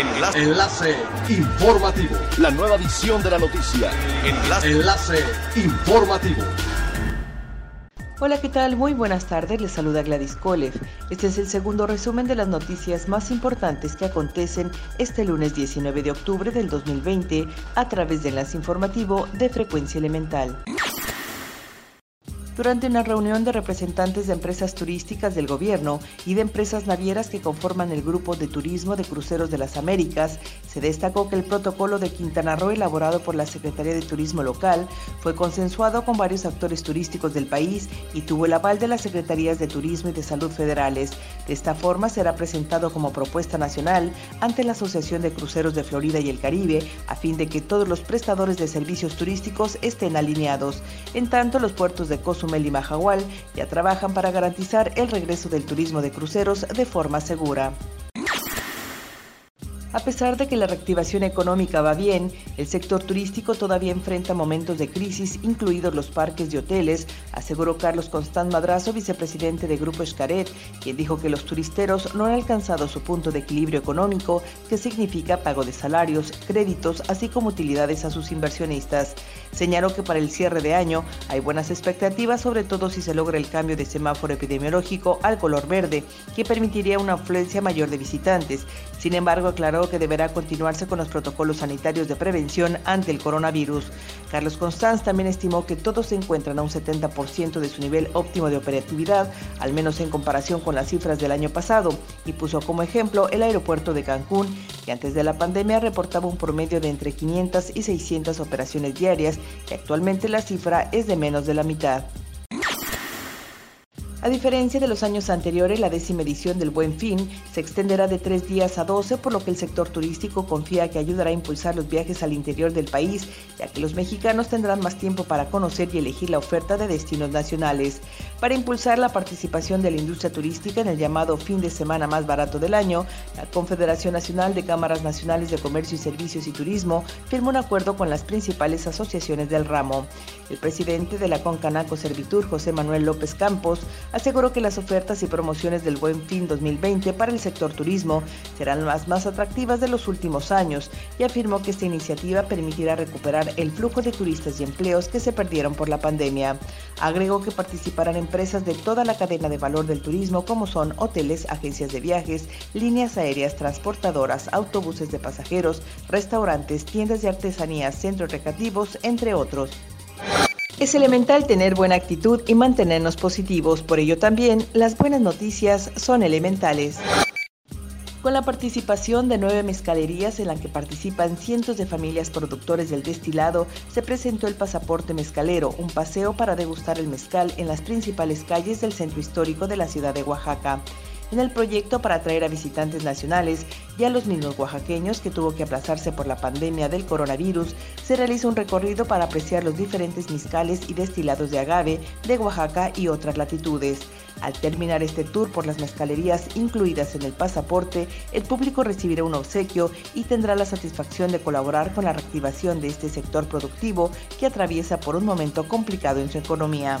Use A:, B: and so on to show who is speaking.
A: Enlace. Enlace informativo.
B: La nueva edición de la noticia.
A: Enlace. Enlace informativo.
C: Hola, ¿qué tal? Muy buenas tardes, les saluda Gladys Kolev. Este es el segundo resumen de las noticias más importantes que acontecen este lunes 19 de octubre del 2020 a través de Enlace Informativo de Frecuencia Elemental durante una reunión de representantes de empresas turísticas del gobierno y de empresas navieras que conforman el Grupo de Turismo de Cruceros de las Américas, se destacó que el protocolo de Quintana Roo elaborado por la Secretaría de Turismo local fue consensuado con varios actores turísticos del país y tuvo el aval de las Secretarías de Turismo y de Salud federales. De esta forma será presentado como propuesta nacional ante la Asociación de Cruceros de Florida y el Caribe a fin de que todos los prestadores de servicios turísticos estén alineados. En tanto, los puertos de Cozumel y Mahahual ya trabajan para garantizar el regreso del turismo de cruceros de forma segura. A pesar de que la reactivación económica va bien, el sector turístico todavía enfrenta momentos de crisis, incluidos los parques y hoteles, aseguró Carlos Constant Madrazo, vicepresidente de Grupo Escaret, quien dijo que los turisteros no han alcanzado su punto de equilibrio económico, que significa pago de salarios, créditos, así como utilidades a sus inversionistas. Señaló que para el cierre de año hay buenas expectativas, sobre todo si se logra el cambio de semáforo epidemiológico al color verde, que permitiría una afluencia mayor de visitantes. Sin embargo, aclaró que deberá continuarse con los protocolos sanitarios de prevención ante el coronavirus. Carlos Constanz también estimó que todos se encuentran a un 70% de su nivel óptimo de operatividad, al menos en comparación con las cifras del año pasado, y puso como ejemplo el aeropuerto de Cancún, antes de la pandemia reportaba un promedio de entre 500 y 600 operaciones diarias, y actualmente la cifra es de menos de la mitad. A diferencia de los años anteriores, la décima edición del Buen Fin se extenderá de tres días a doce, por lo que el sector turístico confía que ayudará a impulsar los viajes al interior del país, ya que los mexicanos tendrán más tiempo para conocer y elegir la oferta de destinos nacionales. Para impulsar la participación de la industria turística en el llamado fin de semana más barato del año, la Confederación Nacional de Cámaras Nacionales de Comercio y Servicios y Turismo firmó un acuerdo con las principales asociaciones del ramo. El presidente de la Concanaco Servitur, José Manuel López Campos, aseguró que las ofertas y promociones del Buen Fin 2020 para el sector turismo serán las más atractivas de los últimos años y afirmó que esta iniciativa permitirá recuperar el flujo de turistas y empleos que se perdieron por la pandemia. Agregó que participarán empresas de toda la cadena de valor del turismo como son hoteles, agencias de viajes, líneas aéreas, transportadoras, autobuses de pasajeros, restaurantes, tiendas de artesanías, centros recreativos, entre otros. Es elemental tener buena actitud y mantenernos positivos, por ello también las buenas noticias son elementales. Con la participación de nueve mezcalerías en la que participan cientos de familias productores del destilado, se presentó el Pasaporte Mezcalero, un paseo para degustar el mezcal en las principales calles del centro histórico de la ciudad de Oaxaca en el proyecto para atraer a visitantes nacionales y a los mismos oaxaqueños que tuvo que aplazarse por la pandemia del coronavirus, se realiza un recorrido para apreciar los diferentes mezcales y destilados de agave de Oaxaca y otras latitudes. Al terminar este tour por las mezcalerías incluidas en el pasaporte, el público recibirá un obsequio y tendrá la satisfacción de colaborar con la reactivación de este sector productivo que atraviesa por un momento complicado en su economía.